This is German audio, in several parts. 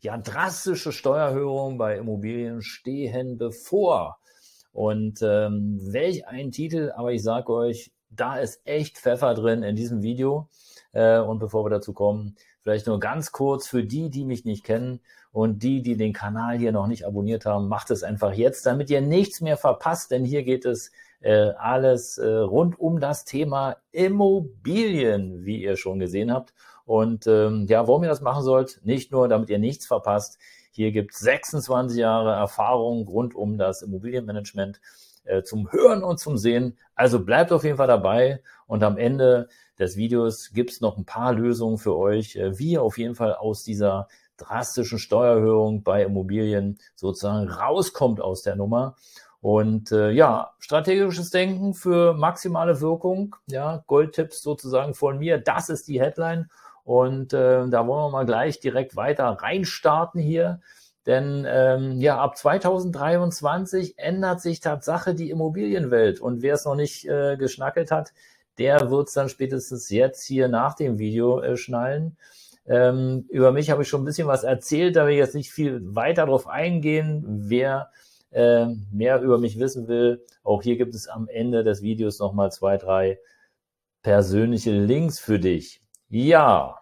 Ja, drastische Steuererhöhungen bei Immobilien stehen bevor. Und ähm, welch ein Titel, aber ich sage euch, da ist echt Pfeffer drin in diesem Video. Äh, und bevor wir dazu kommen, vielleicht nur ganz kurz für die, die mich nicht kennen und die, die den Kanal hier noch nicht abonniert haben, macht es einfach jetzt, damit ihr nichts mehr verpasst, denn hier geht es äh, alles äh, rund um das Thema Immobilien, wie ihr schon gesehen habt. Und ähm, ja, warum ihr das machen sollt, nicht nur, damit ihr nichts verpasst. Hier gibt es 26 Jahre Erfahrung rund um das Immobilienmanagement äh, zum Hören und zum Sehen. Also bleibt auf jeden Fall dabei und am Ende des Videos gibt es noch ein paar Lösungen für euch, äh, wie ihr auf jeden Fall aus dieser drastischen Steuererhöhung bei Immobilien sozusagen rauskommt aus der Nummer. Und äh, ja, strategisches Denken für maximale Wirkung, ja, Goldtipps sozusagen von mir, das ist die Headline. Und äh, da wollen wir mal gleich direkt weiter reinstarten hier. Denn ähm, ja, ab 2023 ändert sich Tatsache die Immobilienwelt. Und wer es noch nicht äh, geschnackelt hat, der wird es dann spätestens jetzt hier nach dem Video äh, schnallen. Ähm, über mich habe ich schon ein bisschen was erzählt, da will ich jetzt nicht viel weiter drauf eingehen. Wer äh, mehr über mich wissen will, auch hier gibt es am Ende des Videos nochmal zwei, drei persönliche Links für dich. Ja,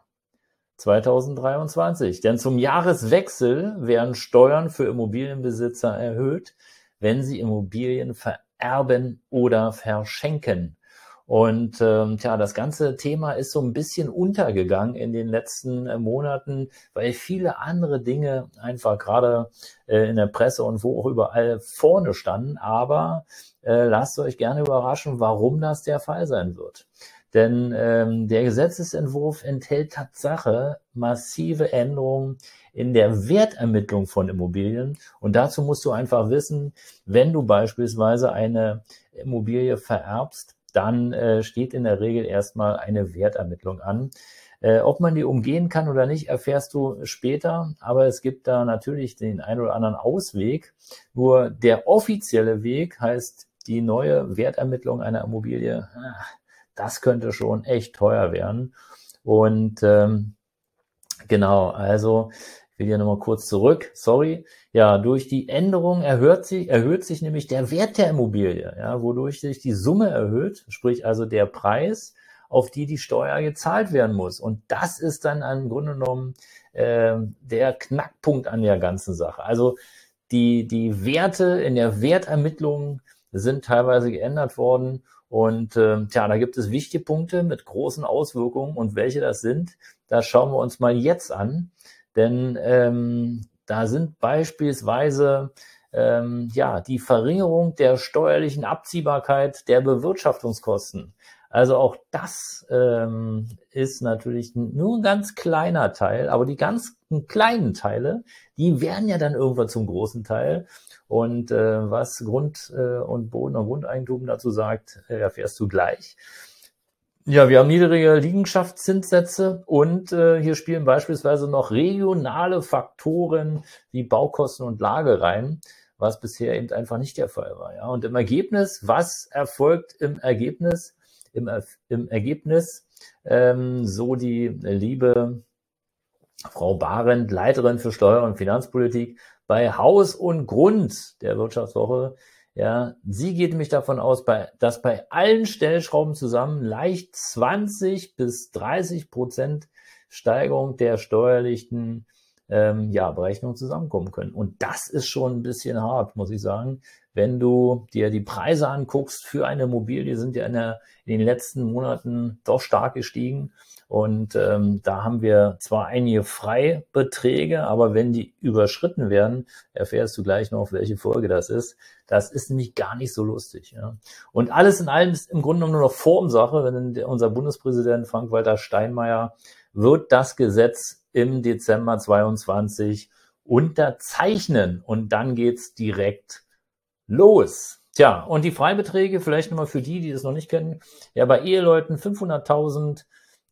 2023. Denn zum Jahreswechsel werden Steuern für Immobilienbesitzer erhöht, wenn sie Immobilien vererben oder verschenken. Und ähm, tja, das ganze Thema ist so ein bisschen untergegangen in den letzten äh, Monaten, weil viele andere Dinge einfach gerade äh, in der Presse und wo auch überall vorne standen. Aber äh, lasst euch gerne überraschen, warum das der Fall sein wird. Denn ähm, der Gesetzesentwurf enthält Tatsache massive Änderungen in der Wertermittlung von Immobilien. Und dazu musst du einfach wissen, wenn du beispielsweise eine Immobilie vererbst, dann äh, steht in der Regel erstmal eine Wertermittlung an. Äh, ob man die umgehen kann oder nicht, erfährst du später. Aber es gibt da natürlich den ein oder anderen Ausweg. Nur der offizielle Weg heißt die neue Wertermittlung einer Immobilie. Ah, das könnte schon echt teuer werden. Und ähm, genau, also ich will hier nochmal kurz zurück, sorry. Ja, durch die Änderung erhöht sich, erhöht sich nämlich der Wert der Immobilie, ja, wodurch sich die Summe erhöht, sprich also der Preis, auf die die Steuer gezahlt werden muss. Und das ist dann im Grunde genommen äh, der Knackpunkt an der ganzen Sache. Also die, die Werte in der Wertermittlung sind teilweise geändert worden und äh, tja, da gibt es wichtige Punkte mit großen Auswirkungen und welche das sind, das schauen wir uns mal jetzt an. Denn ähm, da sind beispielsweise ähm, ja die Verringerung der steuerlichen Abziehbarkeit der Bewirtschaftungskosten. Also auch das ähm, ist natürlich nur ein ganz kleiner Teil, aber die ganz kleinen Teile, die werden ja dann irgendwann zum großen Teil. Und äh, was Grund äh, und Boden und Grundeigentum dazu sagt, äh, erfährst du gleich. Ja, wir haben niedrige Liegenschaftszinssätze und äh, hier spielen beispielsweise noch regionale Faktoren wie Baukosten und Lage rein, was bisher eben einfach nicht der Fall war. Ja. Und im Ergebnis, was erfolgt im Ergebnis? Im, im Ergebnis, ähm, so die liebe Frau Barend, Leiterin für Steuer- und Finanzpolitik bei Haus und Grund der Wirtschaftswoche. Ja, sie geht nämlich davon aus, dass bei allen Stellschrauben zusammen leicht 20 bis 30 Prozent Steigerung der steuerlichen ähm, ja, Berechnungen zusammenkommen können. Und das ist schon ein bisschen hart, muss ich sagen. Wenn du dir die Preise anguckst für eine Immobilie, sind ja in, der, in den letzten Monaten doch stark gestiegen. Und ähm, da haben wir zwar einige Freibeträge, aber wenn die überschritten werden, erfährst du gleich noch, welche Folge das ist. Das ist nämlich gar nicht so lustig. Ja. Und alles in allem ist im Grunde nur noch Formsache, wenn unser Bundespräsident Frank-Walter Steinmeier wird das Gesetz im Dezember 22 unterzeichnen und dann geht's direkt los. Tja, und die Freibeträge, vielleicht nochmal für die, die das noch nicht kennen, ja, bei Eheleuten 500.000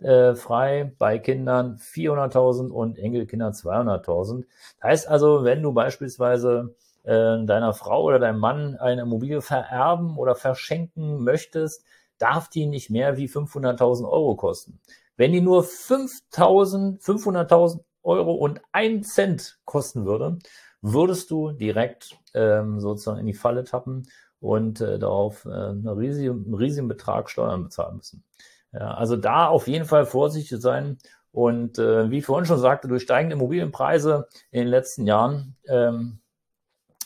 äh, frei, bei Kindern 400.000 und Enkelkindern 200.000. Heißt also, wenn du beispielsweise äh, deiner Frau oder deinem Mann eine Immobilie vererben oder verschenken möchtest, darf die nicht mehr wie 500.000 Euro kosten. Wenn die nur 5.000, 500.000 Euro und ein Cent kosten würde, würdest du direkt ähm, sozusagen in die Falle tappen und äh, darauf äh, einen, riesigen, einen riesigen Betrag Steuern bezahlen müssen. Ja, also da auf jeden Fall vorsichtig sein. Und äh, wie ich vorhin schon sagte, durch steigende Immobilienpreise in den letzten Jahren ähm,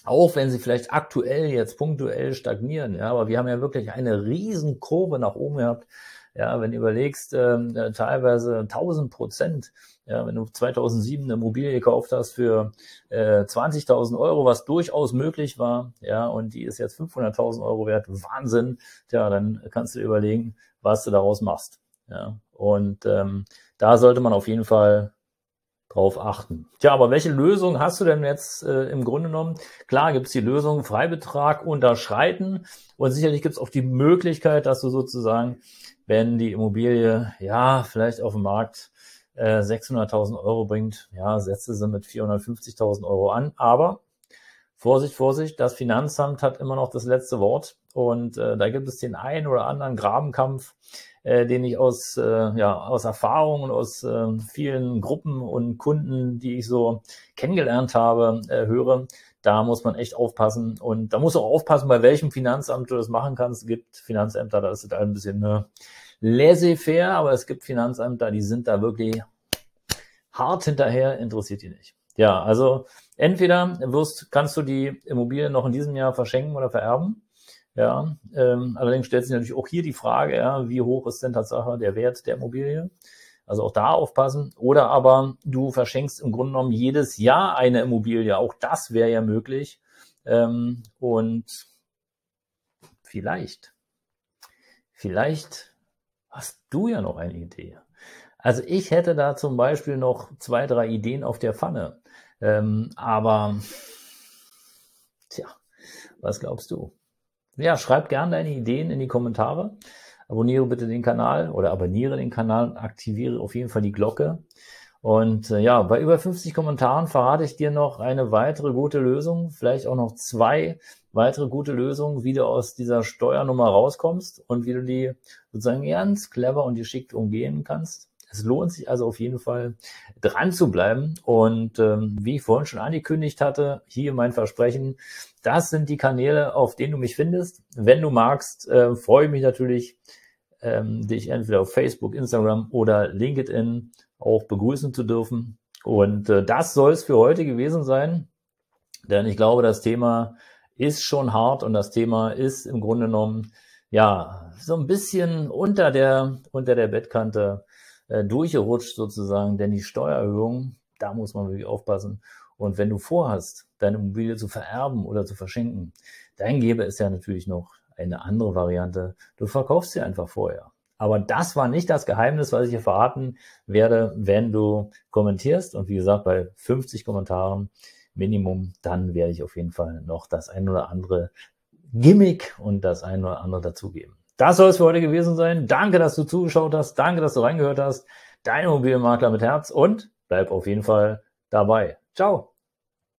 auch wenn sie vielleicht aktuell jetzt punktuell stagnieren, ja, aber wir haben ja wirklich eine riesen Kurve nach oben gehabt. Ja, wenn du überlegst, ähm, äh, teilweise 1000 Prozent, ja, wenn du 2007 eine Immobilie gekauft hast für äh, 20.000 Euro, was durchaus möglich war, ja, und die ist jetzt 500.000 Euro wert, Wahnsinn, ja, dann kannst du überlegen, was du daraus machst. Ja, und ähm, da sollte man auf jeden Fall drauf achten. Tja, aber welche Lösung hast du denn jetzt äh, im Grunde genommen? Klar gibt es die Lösung Freibetrag unterschreiten und sicherlich gibt es auch die Möglichkeit, dass du sozusagen, wenn die Immobilie ja vielleicht auf dem Markt äh, 600.000 Euro bringt, ja, setze sie mit 450.000 Euro an. Aber Vorsicht, Vorsicht, das Finanzamt hat immer noch das letzte Wort und äh, da gibt es den einen oder anderen Grabenkampf, äh, den ich aus, äh, ja, aus Erfahrung und aus äh, vielen Gruppen und Kunden, die ich so kennengelernt habe, äh, höre. Da muss man echt aufpassen. Und da muss auch aufpassen, bei welchem Finanzamt du das machen kannst. Es gibt Finanzämter, da ist es ein bisschen äh, laissez-faire, aber es gibt Finanzämter, die sind da wirklich hart hinterher, interessiert die nicht. Ja, also entweder wirst, kannst du die Immobilie noch in diesem Jahr verschenken oder vererben ja, ähm, allerdings stellt sich natürlich auch hier die Frage, ja, wie hoch ist denn Tatsache der Wert der Immobilie? Also auch da aufpassen. Oder aber du verschenkst im Grunde genommen jedes Jahr eine Immobilie. Auch das wäre ja möglich. Ähm, und vielleicht, vielleicht hast du ja noch eine Idee. Also ich hätte da zum Beispiel noch zwei, drei Ideen auf der Pfanne. Ähm, aber, tja, was glaubst du? ja, schreib gerne deine Ideen in die Kommentare. Abonniere bitte den Kanal oder abonniere den Kanal aktiviere auf jeden Fall die Glocke. Und äh, ja, bei über 50 Kommentaren verrate ich dir noch eine weitere gute Lösung, vielleicht auch noch zwei weitere gute Lösungen, wie du aus dieser Steuernummer rauskommst und wie du die sozusagen ganz clever und geschickt umgehen kannst. Es lohnt sich also auf jeden Fall dran zu bleiben. Und ähm, wie ich vorhin schon angekündigt hatte, hier mein Versprechen, das sind die Kanäle, auf denen du mich findest. Wenn du magst, äh, freue ich mich natürlich, ähm, dich entweder auf Facebook, Instagram oder LinkedIn auch begrüßen zu dürfen. Und äh, das soll es für heute gewesen sein. Denn ich glaube, das Thema ist schon hart und das Thema ist im Grunde genommen ja so ein bisschen unter der unter der Bettkante äh, durchgerutscht sozusagen, denn die Steuererhöhung, da muss man wirklich aufpassen. Und wenn du vorhast, deine Immobilie zu vererben oder zu verschenken, dann gäbe es ja natürlich noch eine andere Variante. Du verkaufst sie einfach vorher. Aber das war nicht das Geheimnis, was ich hier verraten werde, wenn du kommentierst. Und wie gesagt, bei 50 Kommentaren Minimum, dann werde ich auf jeden Fall noch das ein oder andere Gimmick und das ein oder andere dazugeben. Das soll es für heute gewesen sein. Danke, dass du zugeschaut hast. Danke, dass du reingehört hast. Dein Immobilienmakler mit Herz und bleib auf jeden Fall dabei. Ciao.